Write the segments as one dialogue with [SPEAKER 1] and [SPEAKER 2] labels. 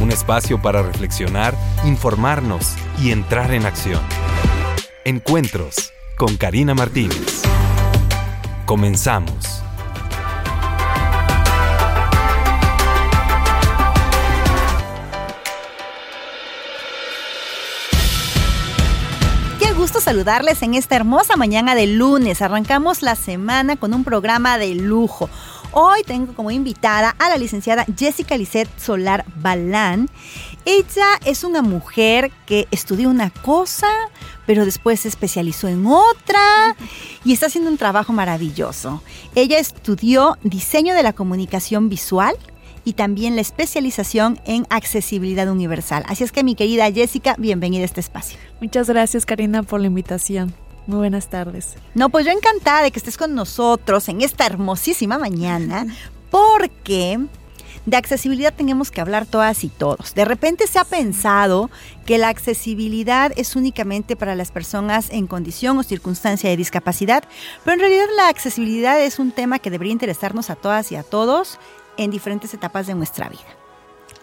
[SPEAKER 1] Un espacio para reflexionar, informarnos y entrar en acción. Encuentros con Karina Martínez. Comenzamos.
[SPEAKER 2] Qué gusto saludarles en esta hermosa mañana de lunes. Arrancamos la semana con un programa de lujo. Hoy tengo como invitada a la licenciada Jessica Lisset Solar Balán. Ella es una mujer que estudió una cosa, pero después se especializó en otra y está haciendo un trabajo maravilloso. Ella estudió diseño de la comunicación visual y también la especialización en accesibilidad universal. Así es que mi querida Jessica, bienvenida a este espacio.
[SPEAKER 3] Muchas gracias Karina por la invitación. Muy buenas tardes.
[SPEAKER 2] No, pues yo encantada de que estés con nosotros en esta hermosísima mañana, porque de accesibilidad tenemos que hablar todas y todos. De repente se ha pensado que la accesibilidad es únicamente para las personas en condición o circunstancia de discapacidad, pero en realidad la accesibilidad es un tema que debería interesarnos a todas y a todos en diferentes etapas de nuestra vida.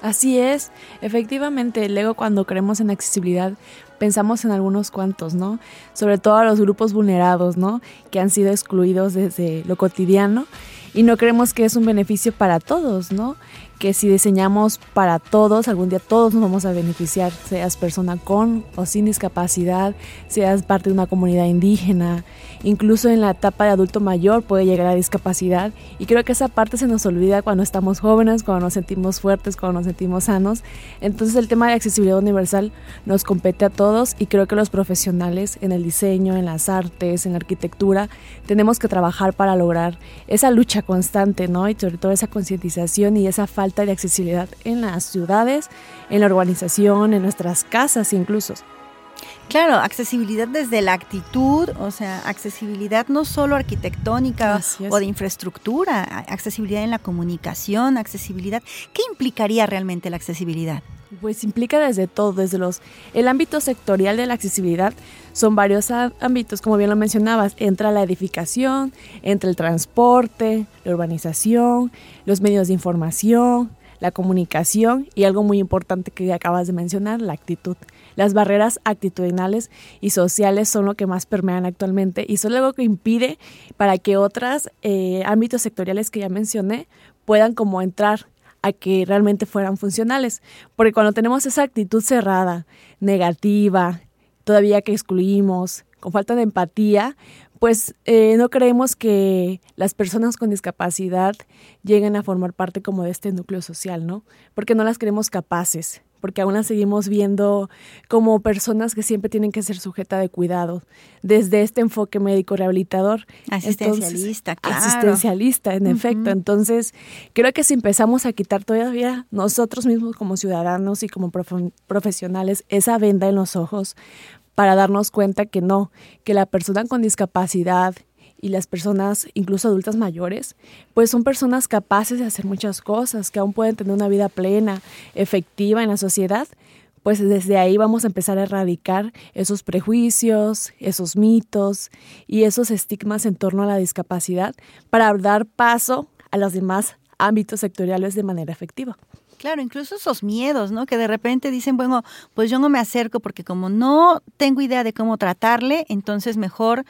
[SPEAKER 3] Así es, efectivamente, luego cuando creemos en accesibilidad pensamos en algunos cuantos, ¿no? Sobre todo a los grupos vulnerados, ¿no? Que han sido excluidos desde lo cotidiano y no creemos que es un beneficio para todos, ¿no? Que si diseñamos para todos, algún día todos nos vamos a beneficiar, seas persona con o sin discapacidad, seas parte de una comunidad indígena, incluso en la etapa de adulto mayor puede llegar a discapacidad y creo que esa parte se nos olvida cuando estamos jóvenes, cuando nos sentimos fuertes, cuando nos sentimos sanos. Entonces el tema de accesibilidad universal nos compete a todos y creo que los profesionales en el diseño, en las artes, en la arquitectura, tenemos que trabajar para lograr esa lucha constante, ¿no? Y sobre todo esa concientización y esa falta de accesibilidad en las ciudades, en la urbanización, en nuestras casas incluso.
[SPEAKER 2] Claro, accesibilidad desde la actitud, o sea, accesibilidad no solo arquitectónica o de infraestructura, accesibilidad en la comunicación, accesibilidad. ¿Qué implicaría realmente la accesibilidad?
[SPEAKER 3] Pues implica desde todo, desde los... El ámbito sectorial de la accesibilidad son varios ámbitos, como bien lo mencionabas, entra la edificación, entra el transporte, la urbanización, los medios de información, la comunicación y algo muy importante que acabas de mencionar, la actitud. Las barreras actitudinales y sociales son lo que más permean actualmente y son algo que impide para que otros eh, ámbitos sectoriales que ya mencioné puedan como entrar a que realmente fueran funcionales. Porque cuando tenemos esa actitud cerrada, negativa, todavía que excluimos, con falta de empatía, pues eh, no creemos que las personas con discapacidad lleguen a formar parte como de este núcleo social, ¿no? Porque no las creemos capaces, porque aún las seguimos viendo como personas que siempre tienen que ser sujeta de cuidado, desde este enfoque médico rehabilitador.
[SPEAKER 2] Asistencialista, claro.
[SPEAKER 3] Asistencialista, en efecto. Entonces, creo que si empezamos a quitar todavía nosotros mismos como ciudadanos y como profesionales esa venda en los ojos, para darnos cuenta que no, que la persona con discapacidad y las personas, incluso adultas mayores, pues son personas capaces de hacer muchas cosas, que aún pueden tener una vida plena, efectiva en la sociedad, pues desde ahí vamos a empezar a erradicar esos prejuicios, esos mitos y esos estigmas en torno a la discapacidad para dar paso a los demás ámbitos sectoriales de manera efectiva.
[SPEAKER 2] Claro, incluso esos miedos, ¿no? Que de repente dicen, bueno, pues yo no me acerco porque como no tengo idea de cómo tratarle, entonces mejor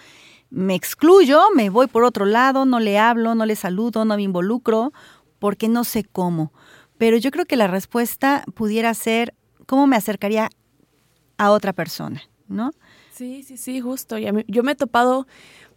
[SPEAKER 2] me excluyo, me voy por otro lado, no le hablo, no le saludo, no me involucro, porque no sé cómo. Pero yo creo que la respuesta pudiera ser, ¿cómo me acercaría a otra persona? ¿No?
[SPEAKER 3] Sí, sí, sí, justo. Yo me he topado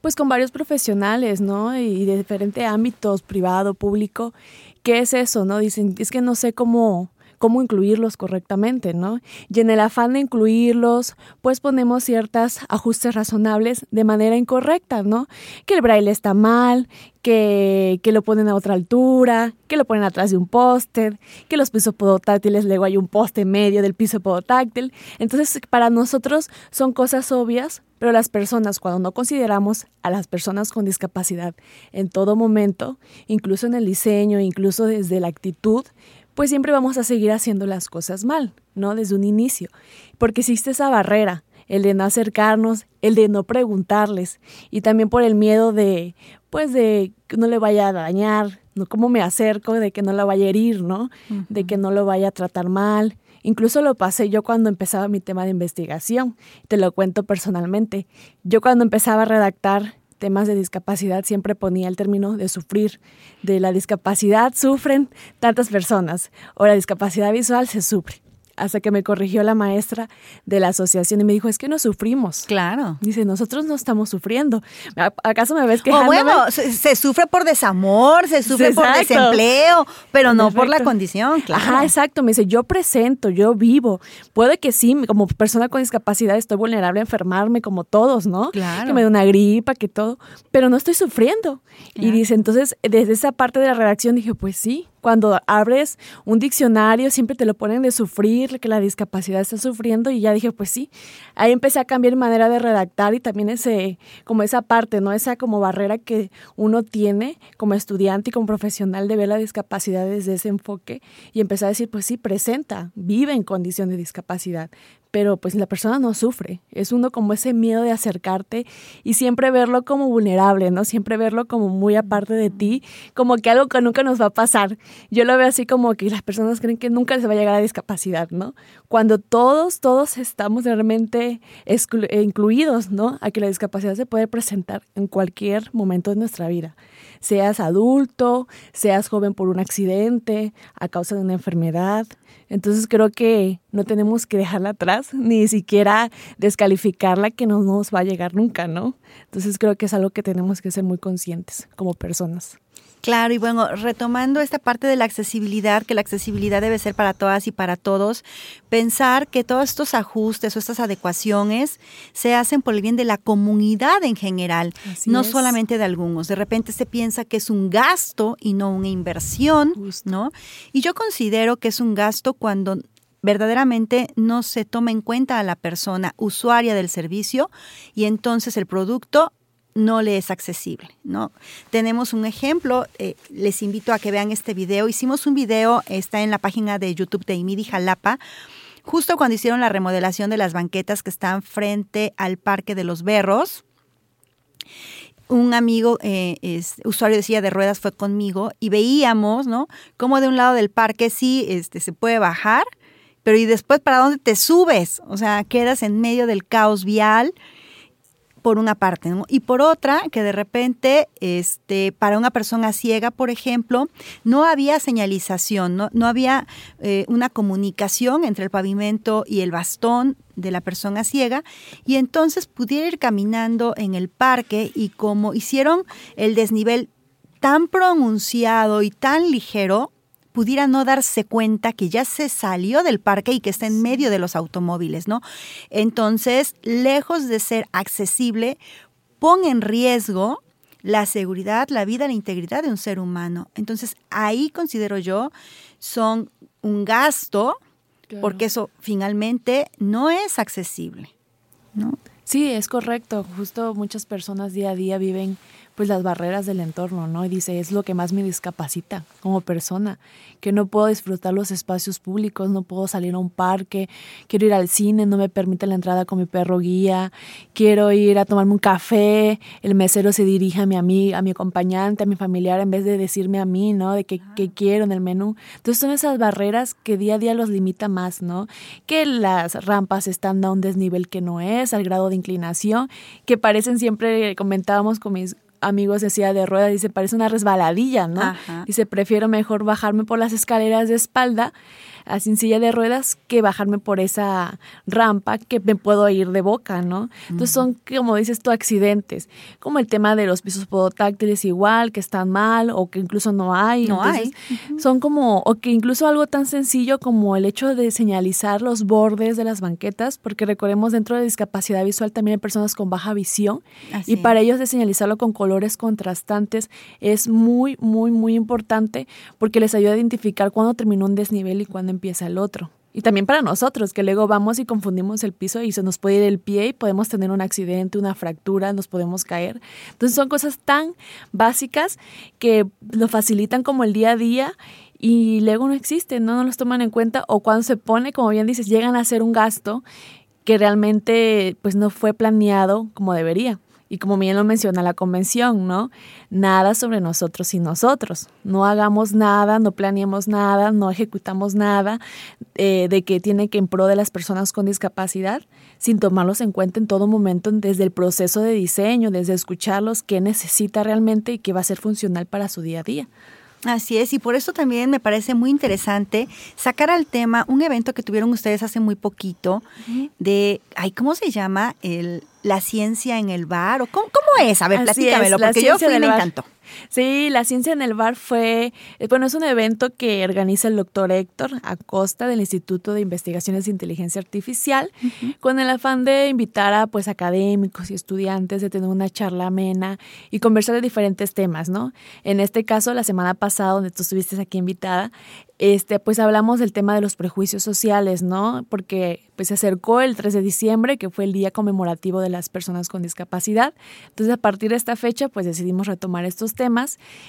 [SPEAKER 3] pues con varios profesionales, ¿no? Y de diferentes ámbitos, privado, público. ¿Qué es eso, no? Dicen, es que no sé cómo, cómo incluirlos correctamente, ¿no? Y en el afán de incluirlos, pues ponemos ciertos ajustes razonables de manera incorrecta, ¿no? Que el braille está mal, que, que, lo ponen a otra altura, que lo ponen atrás de un póster, que los pisos podotáctiles luego hay un poste medio del piso podotáctil. Entonces, para nosotros son cosas obvias, pero las personas, cuando no consideramos a las personas con discapacidad en todo momento, incluso en el diseño, incluso desde la actitud, pues siempre vamos a seguir haciendo las cosas mal, ¿no? Desde un inicio. Porque existe esa barrera, el de no acercarnos, el de no preguntarles y también por el miedo de, pues, de que no le vaya a dañar, ¿no? ¿Cómo me acerco? De que no la vaya a herir, ¿no? De que no lo vaya a tratar mal. Incluso lo pasé yo cuando empezaba mi tema de investigación. Te lo cuento personalmente. Yo cuando empezaba a redactar temas de discapacidad siempre ponía el término de sufrir. De la discapacidad sufren tantas personas o la discapacidad visual se sufre hasta que me corrigió la maestra de la asociación y me dijo, es que no sufrimos.
[SPEAKER 2] Claro.
[SPEAKER 3] Dice, nosotros no estamos sufriendo. ¿Acaso me ves que
[SPEAKER 2] O bueno, se, sufre por desamor, se sufre por desempleo, pero no por la condición, claro.
[SPEAKER 3] Ajá, exacto. Me dice, yo presento, yo vivo. Puede que sí, como persona con discapacidad estoy vulnerable a enfermarme como todos, ¿no?
[SPEAKER 2] Claro.
[SPEAKER 3] Que me dé una gripa, que todo, pero no estoy sufriendo. Y dice, entonces, desde esa parte de la redacción dije, pues sí, cuando abres un diccionario siempre te lo ponen de sufrir, que la discapacidad está sufriendo y ya dije, pues sí, ahí empecé a cambiar manera de redactar y también ese, como esa parte, ¿no? Esa como barrera que uno tiene como estudiante y como profesional de ver la discapacidad desde ese enfoque y empecé a decir, pues sí, presenta, vive en condición de discapacidad, pero pues la persona no sufre. Es uno como ese miedo de acercarte y siempre verlo como vulnerable, ¿no? Siempre verlo como muy aparte de ti, como que algo que nunca nos va a pasar. Yo lo veo así como que las personas creen que nunca les va a llegar a discapacidad, ¿no? Cuando todos, todos estamos realmente incluidos, ¿no? A que la discapacidad se puede presentar en cualquier momento de nuestra vida. Seas adulto, seas joven por un accidente, a causa de una enfermedad, entonces creo que no tenemos que dejarla atrás, ni siquiera descalificarla que no nos va a llegar nunca, ¿no? Entonces creo que es algo que tenemos que ser muy conscientes como personas.
[SPEAKER 2] Claro, y bueno, retomando esta parte de la accesibilidad, que la accesibilidad debe ser para todas y para todos, pensar que todos estos ajustes o estas adecuaciones se hacen por el bien de la comunidad en general, no solamente de algunos. De repente se piensa que es un gasto y no una inversión, ¿no? Y yo considero que es un gasto cuando verdaderamente no se toma en cuenta a la persona usuaria del servicio y entonces el producto no le es accesible, ¿no? Tenemos un ejemplo, eh, les invito a que vean este video. Hicimos un video, está en la página de YouTube de Imidi Jalapa, justo cuando hicieron la remodelación de las banquetas que están frente al Parque de los Berros. Un amigo, eh, es, usuario de silla de ruedas, fue conmigo y veíamos, ¿no? Cómo de un lado del parque sí este, se puede bajar, pero y después para dónde te subes, o sea, quedas en medio del caos vial por una parte, Y por otra, que de repente, este, para una persona ciega, por ejemplo, no había señalización, no, no había eh, una comunicación entre el pavimento y el bastón de la persona ciega, y entonces pudiera ir caminando en el parque y como hicieron el desnivel tan pronunciado y tan ligero, pudiera no darse cuenta que ya se salió del parque y que está en medio de los automóviles, ¿no? Entonces, lejos de ser accesible, pone en riesgo la seguridad, la vida, la integridad de un ser humano. Entonces, ahí considero yo son un gasto, porque eso finalmente no es accesible, ¿no?
[SPEAKER 3] Sí, es correcto. Justo muchas personas día a día viven pues las barreras del entorno, ¿no? Y dice, es lo que más me discapacita como persona, que no puedo disfrutar los espacios públicos, no puedo salir a un parque, quiero ir al cine, no me permite la entrada con mi perro guía, quiero ir a tomarme un café, el mesero se dirige a mi amiga, a mi acompañante, a mi familiar, en vez de decirme a mí, ¿no? De qué, qué quiero en el menú. Entonces son esas barreras que día a día los limita más, ¿no? Que las rampas están a un desnivel que no es, al grado de inclinación, que parecen siempre, comentábamos con mis amigos decía de rueda, dice, parece una resbaladilla, ¿no? Dice, prefiero mejor bajarme por las escaleras de espalda sin silla de ruedas que bajarme por esa rampa que me puedo ir de boca, ¿no? Entonces son, como dices tú, accidentes, como el tema de los pisos podotáctiles igual, que están mal o que incluso no hay.
[SPEAKER 2] No hay.
[SPEAKER 3] Son como, o que incluso algo tan sencillo como el hecho de señalizar los bordes de las banquetas, porque recordemos dentro de discapacidad visual también hay personas con baja visión y para ellos de señalizarlo con contrastantes es muy, muy, muy importante porque les ayuda a identificar cuándo terminó un desnivel y cuándo empieza el otro. Y también para nosotros, que luego vamos y confundimos el piso y se nos puede ir el pie y podemos tener un accidente, una fractura, nos podemos caer. Entonces son cosas tan básicas que lo facilitan como el día a día y luego no existen, ¿no? no los toman en cuenta o cuando se pone, como bien dices, llegan a ser un gasto que realmente pues no fue planeado como debería. Y como bien lo menciona la convención, ¿no? Nada sobre nosotros y nosotros. No hagamos nada, no planeemos nada, no ejecutamos nada eh, de que tiene que en pro de las personas con discapacidad, sin tomarlos en cuenta en todo momento desde el proceso de diseño, desde escucharlos, qué necesita realmente y qué va a ser funcional para su día a día.
[SPEAKER 2] Así es, y por eso también me parece muy interesante sacar al tema un evento que tuvieron ustedes hace muy poquito de, ay, ¿cómo se llama? El, la ciencia en el bar, o ¿cómo, cómo es? A ver, platícamelo, porque yo fui y me encantó.
[SPEAKER 3] Sí, la ciencia en el bar fue, eh, bueno, es un evento que organiza el doctor Héctor Acosta del Instituto de Investigaciones de Inteligencia Artificial, con el afán de invitar a pues académicos y estudiantes de tener una charla amena y conversar de diferentes temas, ¿no? En este caso, la semana pasada, donde tú estuviste aquí invitada, este, pues hablamos del tema de los prejuicios sociales, ¿no? Porque pues se acercó el 3 de diciembre, que fue el día conmemorativo de las personas con discapacidad. Entonces, a partir de esta fecha, pues decidimos retomar estos temas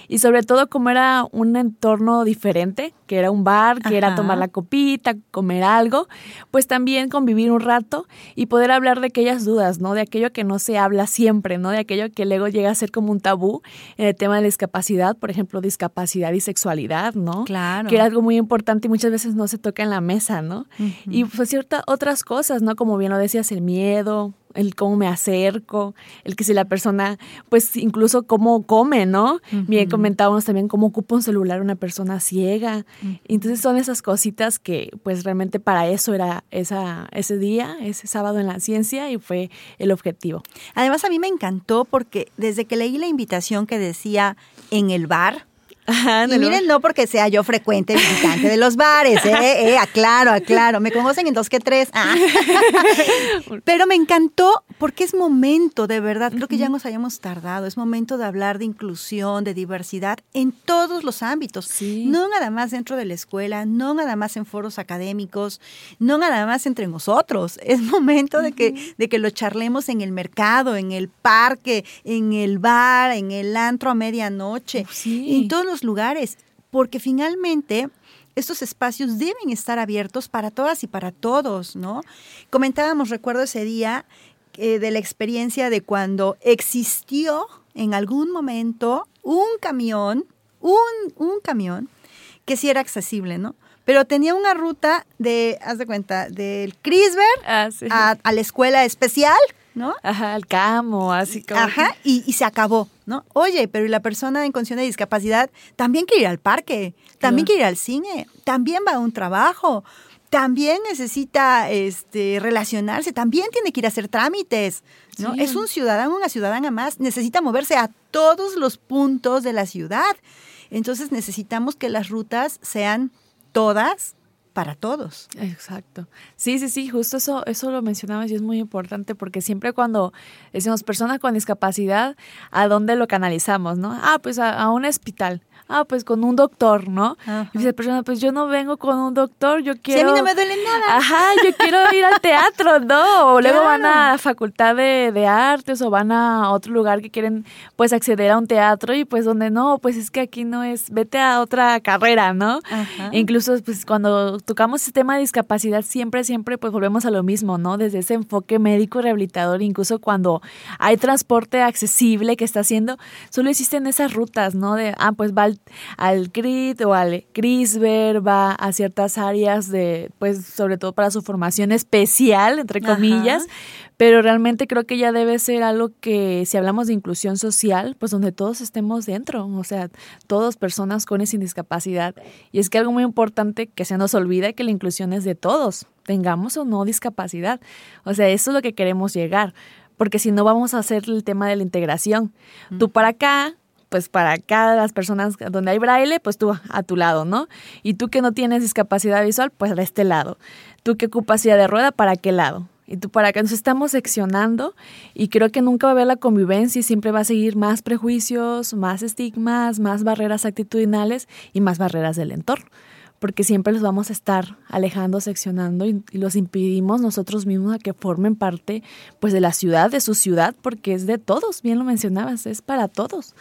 [SPEAKER 3] y sobre todo como era un entorno diferente, que era un bar, que era tomar la copita, comer algo, pues también convivir un rato y poder hablar de aquellas dudas, ¿no? De aquello que no se habla siempre, ¿no? De aquello que luego llega a ser como un tabú en el tema de la discapacidad, por ejemplo, discapacidad y sexualidad, ¿no?
[SPEAKER 2] Claro.
[SPEAKER 3] Que era algo muy importante y muchas veces no se toca en la mesa, ¿no? Y pues ciertas otras cosas, ¿no? Como bien lo decías, el miedo, el cómo me acerco, el que si la persona, pues incluso cómo come, ¿no? Bien comentábamos también cómo ocupa un celular una persona ciega. Entonces son esas cositas que pues realmente para eso era esa, ese día, ese sábado en la ciencia y fue el objetivo.
[SPEAKER 2] Además a mí me encantó porque desde que leí la invitación que decía en el bar, y miren, no porque sea yo frecuente visitante de los bares, ¿eh? eh aclaro, aclaro. Me conocen en dos que tres. Ah. Pero me encantó porque es momento, de verdad, creo que ya nos hayamos tardado. Es momento de hablar de inclusión, de diversidad en todos los ámbitos. No nada más dentro de la escuela, no nada más en foros académicos, no nada más entre nosotros. Es momento de que, de que lo charlemos en el mercado, en el parque, en el bar, en el antro a medianoche, en todos los lugares, porque finalmente estos espacios deben estar abiertos para todas y para todos, ¿no? Comentábamos, recuerdo ese día, eh, de la experiencia de cuando existió en algún momento un camión, un, un camión, que sí era accesible, ¿no? Pero tenía una ruta de, haz de cuenta, del Crisberg ah, a, la escuela especial, ¿no?
[SPEAKER 3] Ajá, al camo, así como.
[SPEAKER 2] Ajá, y, y, se acabó, ¿no? Oye, pero ¿y la persona en condición de discapacidad también quiere ir al parque, también quiere ir al cine, también va a un trabajo, también necesita este, relacionarse, también tiene que ir a hacer trámites, ¿no? Es un ciudadano, una ciudadana más, necesita moverse a todos los puntos de la ciudad. Entonces necesitamos que las rutas sean todas para todos.
[SPEAKER 3] Exacto. Sí, sí, sí, justo eso, eso lo mencionabas y es muy importante porque siempre cuando decimos persona con discapacidad, ¿a dónde lo canalizamos, no? Ah, pues a un hospital ah, pues con un doctor, ¿no? Y dice persona, pues yo no vengo con un doctor, yo quiero...
[SPEAKER 2] Si a mí no me duele nada.
[SPEAKER 3] Ajá, yo quiero ir al teatro, ¿no? O luego van a la facultad de, de, artes o van a otro lugar que quieren, pues, acceder a un teatro y pues donde no, pues es que aquí no es, vete a otra carrera, ¿no? Ajá. E incluso, pues, cuando tocamos el tema de discapacidad, siempre, siempre, pues, volvemos a lo mismo, ¿no? Desde ese enfoque médico rehabilitador, incluso cuando hay transporte accesible que está haciendo, solo existen esas rutas, ¿no? De, ah, pues va al, CRIT o al CRISBER, va a ciertas áreas de, pues sobre todo para su formación especial, entre comillas, pero realmente creo que ya debe ser algo que, si hablamos de inclusión social, pues donde todos estemos dentro, o sea, todas personas con y sin discapacidad. Y es que algo muy importante que se nos olvida que la inclusión es de todos, tengamos o no discapacidad. O sea, eso es lo que queremos llegar, porque si no vamos a hacer el tema de la integración. Tú para acá, pues para acá las personas donde hay braille, pues tú a tu lado, ¿no? Y tú que no tienes discapacidad visual, pues a este lado. Tú que ocupas silla de rueda, ¿para qué lado? y tú para acá. Nos estamos seccionando y creo que nunca va a haber la convivencia y siempre va a seguir más prejuicios, más estigmas, más barreras actitudinales y más barreras del entorno. Porque siempre los vamos a estar alejando, seccionando y, y los impedimos nosotros mismos a que formen parte pues de la ciudad, de su ciudad, porque es de todos, bien lo mencionabas, es para todos.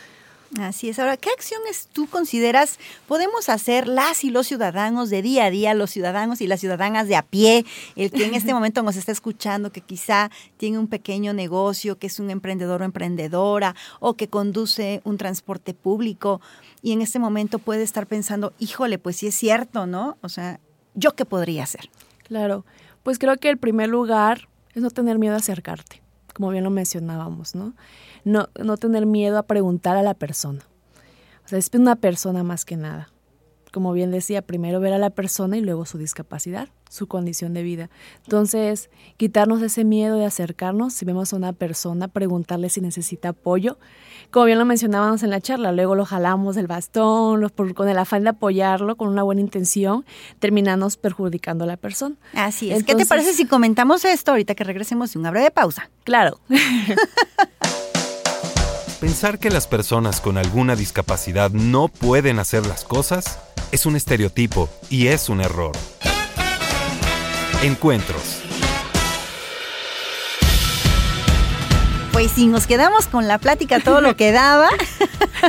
[SPEAKER 2] Así es. Ahora, ¿qué acciones tú consideras podemos hacer las y los ciudadanos de día a día, los ciudadanos y las ciudadanas de a pie, el que en este momento nos está escuchando, que quizá tiene un pequeño negocio, que es un emprendedor o emprendedora, o que conduce un transporte público, y en este momento puede estar pensando, híjole, pues sí es cierto, ¿no? O sea, ¿yo qué podría hacer?
[SPEAKER 3] Claro, pues creo que el primer lugar es no tener miedo a acercarte, como bien lo mencionábamos, ¿no? No, no tener miedo a preguntar a la persona. O sea, es una persona más que nada. Como bien decía, primero ver a la persona y luego su discapacidad, su condición de vida. Entonces, quitarnos ese miedo de acercarnos, si vemos a una persona, preguntarle si necesita apoyo. Como bien lo mencionábamos en la charla, luego lo jalamos del bastón, con el afán de apoyarlo, con una buena intención, terminamos perjudicando a la persona.
[SPEAKER 2] Así es. ¿Qué te parece si comentamos esto ahorita que regresemos de una breve pausa?
[SPEAKER 3] Claro.
[SPEAKER 1] Pensar que las personas con alguna discapacidad no pueden hacer las cosas es un estereotipo y es un error. Encuentros.
[SPEAKER 2] Pues sí, nos quedamos con la plática todo lo que daba.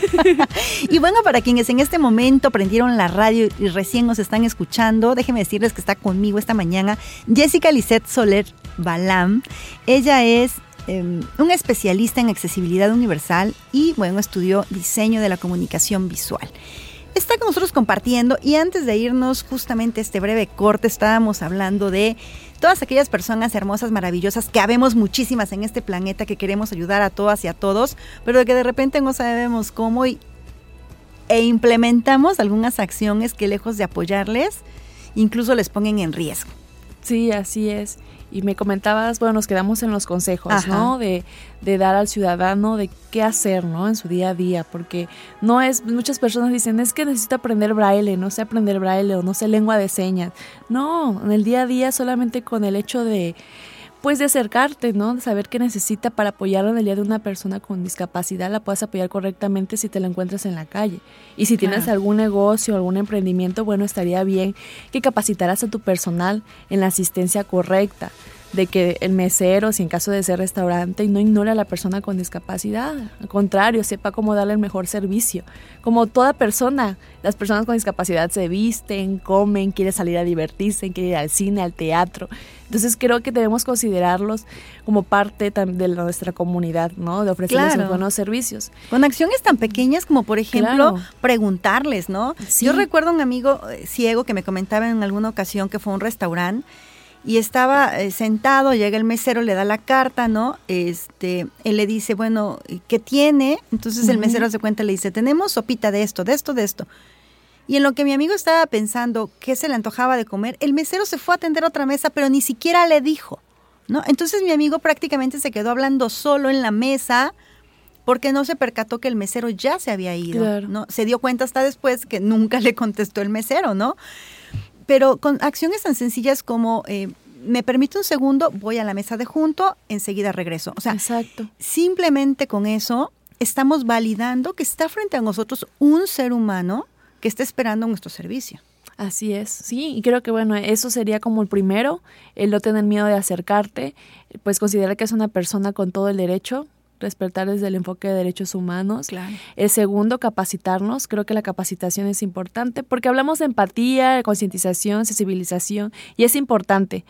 [SPEAKER 2] y bueno, para quienes en este momento prendieron la radio y recién nos están escuchando, déjenme decirles que está conmigo esta mañana Jessica Lisette Soler Balam. Ella es Em, un especialista en accesibilidad universal y, bueno, estudió diseño de la comunicación visual. Está con nosotros compartiendo y antes de irnos justamente este breve corte estábamos hablando de todas aquellas personas hermosas, maravillosas, que habemos muchísimas en este planeta que queremos ayudar a todas y a todos, pero que de repente no sabemos cómo y, e implementamos algunas acciones que lejos de apoyarles, incluso les ponen en riesgo.
[SPEAKER 3] Sí, así es y me comentabas, bueno, nos quedamos en los consejos, ¿no? De, de, dar al ciudadano de qué hacer, ¿no? En su día a día, porque no es, muchas personas dicen, es que necesito aprender braille, no sé aprender braille o no sé lengua de señas. No, en el día a día solamente con el hecho de pues de acercarte, ¿no? De saber qué necesita para apoyarlo en el día de una persona con discapacidad, la puedes apoyar correctamente si te la encuentras en la calle. Y si tienes algún negocio, algún emprendimiento, bueno, estaría bien que capacitaras a tu personal en la asistencia correcta de que el mesero, si en caso de ser restaurante, no ignore a la persona con discapacidad. Al contrario, sepa cómo darle el mejor servicio. Como toda persona, las personas con discapacidad se visten, comen, quieren salir a divertirse, quieren ir al cine, al teatro. Entonces creo que debemos considerarlos como parte de nuestra comunidad, ¿no? De ofrecerles buenos servicios.
[SPEAKER 2] Con acciones tan pequeñas como, por ejemplo, preguntarles, ¿no? Yo recuerdo un amigo eh, ciego que me comentaba en alguna ocasión que fue a un restaurante y estaba eh, sentado, llega el mesero, le da la carta, ¿no? Este, él le dice, bueno, ¿qué tiene? Entonces el mesero se cuenta, le dice, tenemos sopita de esto, de esto, de esto. Y en lo que mi amigo estaba pensando qué se le antojaba de comer, el mesero se fue a atender otra mesa, pero ni siquiera le dijo, ¿no? Entonces mi amigo prácticamente se quedó hablando solo en la mesa porque no se percató que el mesero ya se había ido, ¿no? Se dio cuenta hasta después que nunca le contestó el mesero, ¿no? Pero con acciones tan sencillas como eh, me permite un segundo, voy a la mesa de junto, enseguida regreso. O sea,
[SPEAKER 3] Exacto.
[SPEAKER 2] simplemente con eso estamos validando que está frente a nosotros un ser humano que está esperando nuestro servicio.
[SPEAKER 3] Así es, sí, y creo que bueno, eso sería como el primero, el no tener miedo de acercarte, pues considerar que es una persona con todo el derecho despertar desde el enfoque de derechos humanos. El segundo, capacitarnos. Creo que la capacitación es importante porque hablamos de empatía, de concientización, sensibilización y es importante.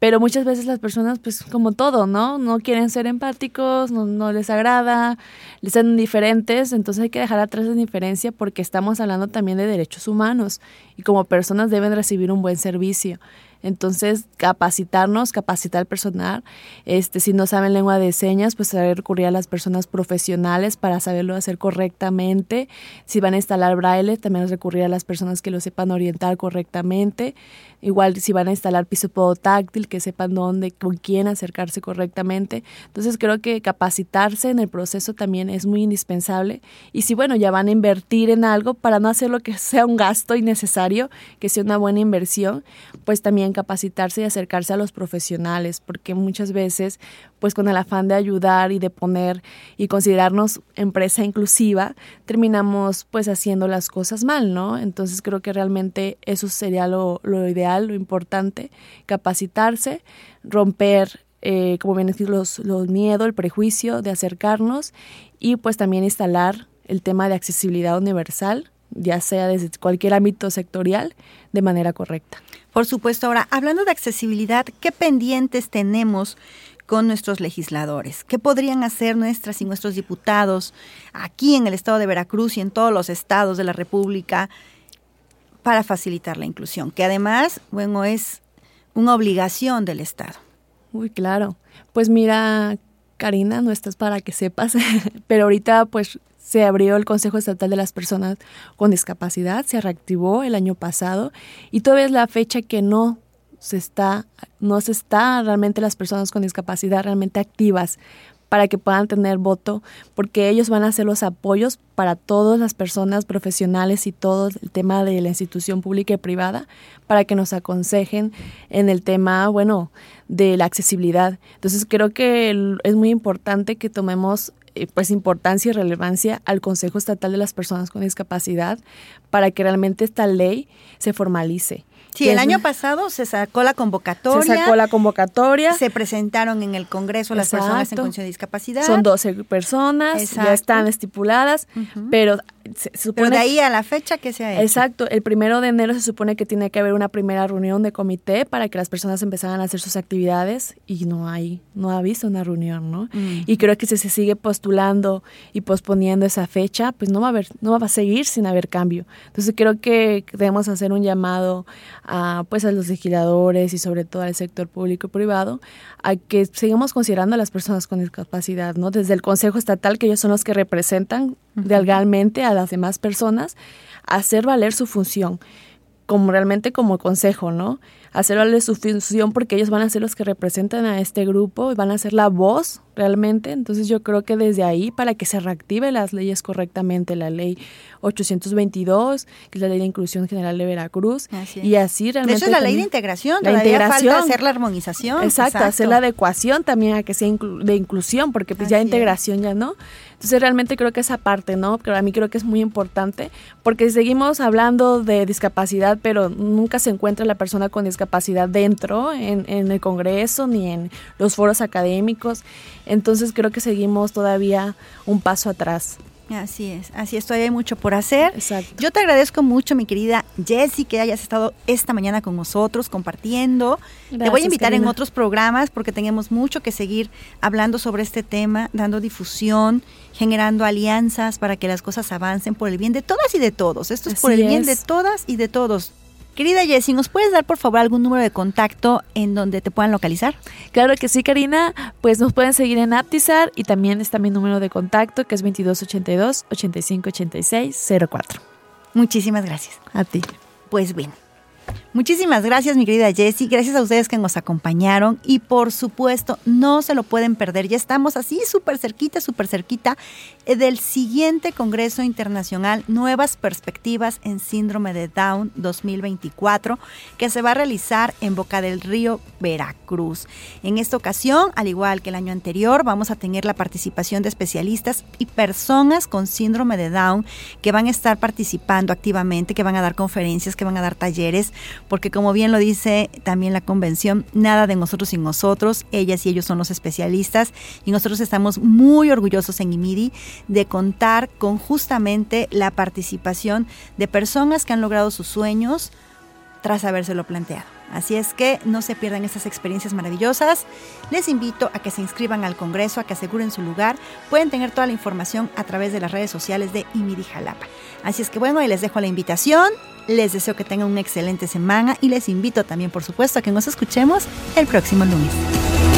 [SPEAKER 3] pero muchas veces las personas, pues como todo, ¿no? No quieren ser empáticos, no, no les agrada, les son indiferentes, entonces hay que dejar atrás la indiferencia porque estamos hablando también de derechos humanos y como personas deben recibir un buen servicio. Entonces, capacitarnos, capacitar al personal. Este, si no saben lengua de señas, pues recurrir a las personas profesionales para saberlo hacer correctamente. Si van a instalar braille, también recurrir a las personas que lo sepan orientar correctamente. Igual si van a instalar piso táctil, que sepan dónde, con quién acercarse correctamente. Entonces creo que capacitarse en el proceso también es muy indispensable. Y si bueno, ya van a invertir en algo para no hacer lo que sea un gasto innecesario, que sea una buena inversión, pues también capacitarse y acercarse a los profesionales, porque muchas veces, pues con el afán de ayudar y de poner y considerarnos empresa inclusiva, terminamos pues haciendo las cosas mal, ¿no? Entonces creo que realmente eso sería lo, lo ideal lo importante, capacitarse, romper, eh, como bien decir, los, los miedos, el prejuicio de acercarnos y pues también instalar el tema de accesibilidad universal, ya sea desde cualquier ámbito sectorial, de manera correcta.
[SPEAKER 2] Por supuesto, ahora, hablando de accesibilidad, ¿qué pendientes tenemos con nuestros legisladores? ¿Qué podrían hacer nuestras y nuestros diputados aquí en el estado de Veracruz y en todos los estados de la República para facilitar la inclusión, que además, bueno, es una obligación del Estado.
[SPEAKER 3] Uy, claro. Pues mira, Karina, no estás para que sepas, pero ahorita pues se abrió el Consejo Estatal de las Personas con Discapacidad, se reactivó el año pasado y todavía es la fecha que no se está, no se está realmente las personas con discapacidad realmente activas para que puedan tener voto, porque ellos van a hacer los apoyos para todas las personas profesionales y todo el tema de la institución pública y privada, para que nos aconsejen en el tema, bueno, de la accesibilidad. Entonces creo que es muy importante que tomemos eh, pues importancia y relevancia al Consejo Estatal de las Personas con Discapacidad para que realmente esta ley se formalice.
[SPEAKER 2] Sí, el año pasado se sacó la convocatoria.
[SPEAKER 3] Se sacó la convocatoria.
[SPEAKER 2] Se presentaron en el Congreso las personas en condición de discapacidad.
[SPEAKER 3] Son 12 personas, ya están estipuladas, pero se, supone...
[SPEAKER 2] Pero de ahí a la fecha que se ha hecho.
[SPEAKER 3] Exacto, el primero de enero se supone que tiene que haber una primera reunión de comité para que las personas empezaran a hacer sus actividades y no hay, no ha visto una reunión, ¿no? Mm. Y creo que si se sigue postulando y posponiendo esa fecha, pues no va a haber, no va a seguir sin haber cambio. Entonces creo que debemos hacer un llamado a, pues a los legisladores y sobre todo al sector público y privado a que sigamos considerando a las personas con discapacidad, ¿no? Desde el Consejo Estatal, que ellos son los que representan legalmente a las demás personas, hacer valer su función como realmente como consejo, ¿no? Hacer valer su función porque ellos van a ser los que representan a este grupo y van a ser la voz realmente. Entonces yo creo que desde ahí, para que se reactive las leyes correctamente, la ley 822, que es la ley de inclusión general de Veracruz, y así realmente...
[SPEAKER 2] Eso es la ley de integración, la integración. falta hacer la armonización.
[SPEAKER 3] Exacto, hacer la adecuación también a que sea de inclusión, porque pues ya integración ya no. Entonces realmente creo que esa parte, ¿no? Pero a mí creo que es muy importante, porque seguimos hablando de discapacidad, pero nunca se encuentra la persona con discapacidad dentro, en, en el Congreso, ni en los foros académicos. Entonces creo que seguimos todavía un paso atrás.
[SPEAKER 2] Así es, así es, todavía hay mucho por hacer. Yo te agradezco mucho, mi querida Jessie, que hayas estado esta mañana con nosotros compartiendo. te voy a invitar en otros programas porque tenemos mucho que seguir hablando sobre este tema, dando difusión, generando alianzas para que las cosas avancen por el bien de todas y de todos. Esto es por el bien de todas y de todos. Querida Jessie, ¿nos puedes dar por favor algún número de contacto en donde te puedan localizar?
[SPEAKER 3] Claro que sí, Karina. Pues nos pueden seguir en Aptizar y también está mi número de contacto que es 2282 8586 04.
[SPEAKER 2] Muchísimas gracias.
[SPEAKER 3] A ti.
[SPEAKER 2] Pues bien. Muchísimas gracias, mi querida Jessie. Gracias a ustedes que nos acompañaron. Y por supuesto, no se lo pueden perder. Ya estamos así súper cerquita, súper cerquita eh, del siguiente Congreso Internacional Nuevas Perspectivas en Síndrome de Down 2024, que se va a realizar en Boca del Río, Veracruz. En esta ocasión, al igual que el año anterior, vamos a tener la participación de especialistas y personas con síndrome de Down que van a estar participando activamente, que van a dar conferencias, que van a dar talleres porque como bien lo dice también la convención, nada de nosotros sin nosotros, ellas y ellos son los especialistas y nosotros estamos muy orgullosos en IMIDI de contar con justamente la participación de personas que han logrado sus sueños tras habérselo planteado. Así es que no se pierdan estas experiencias maravillosas. Les invito a que se inscriban al Congreso, a que aseguren su lugar. Pueden tener toda la información a través de las redes sociales de IMIDI Jalapa. Así es que bueno, ahí les dejo la invitación. Les deseo que tengan una excelente semana y les invito también, por supuesto, a que nos escuchemos el próximo lunes.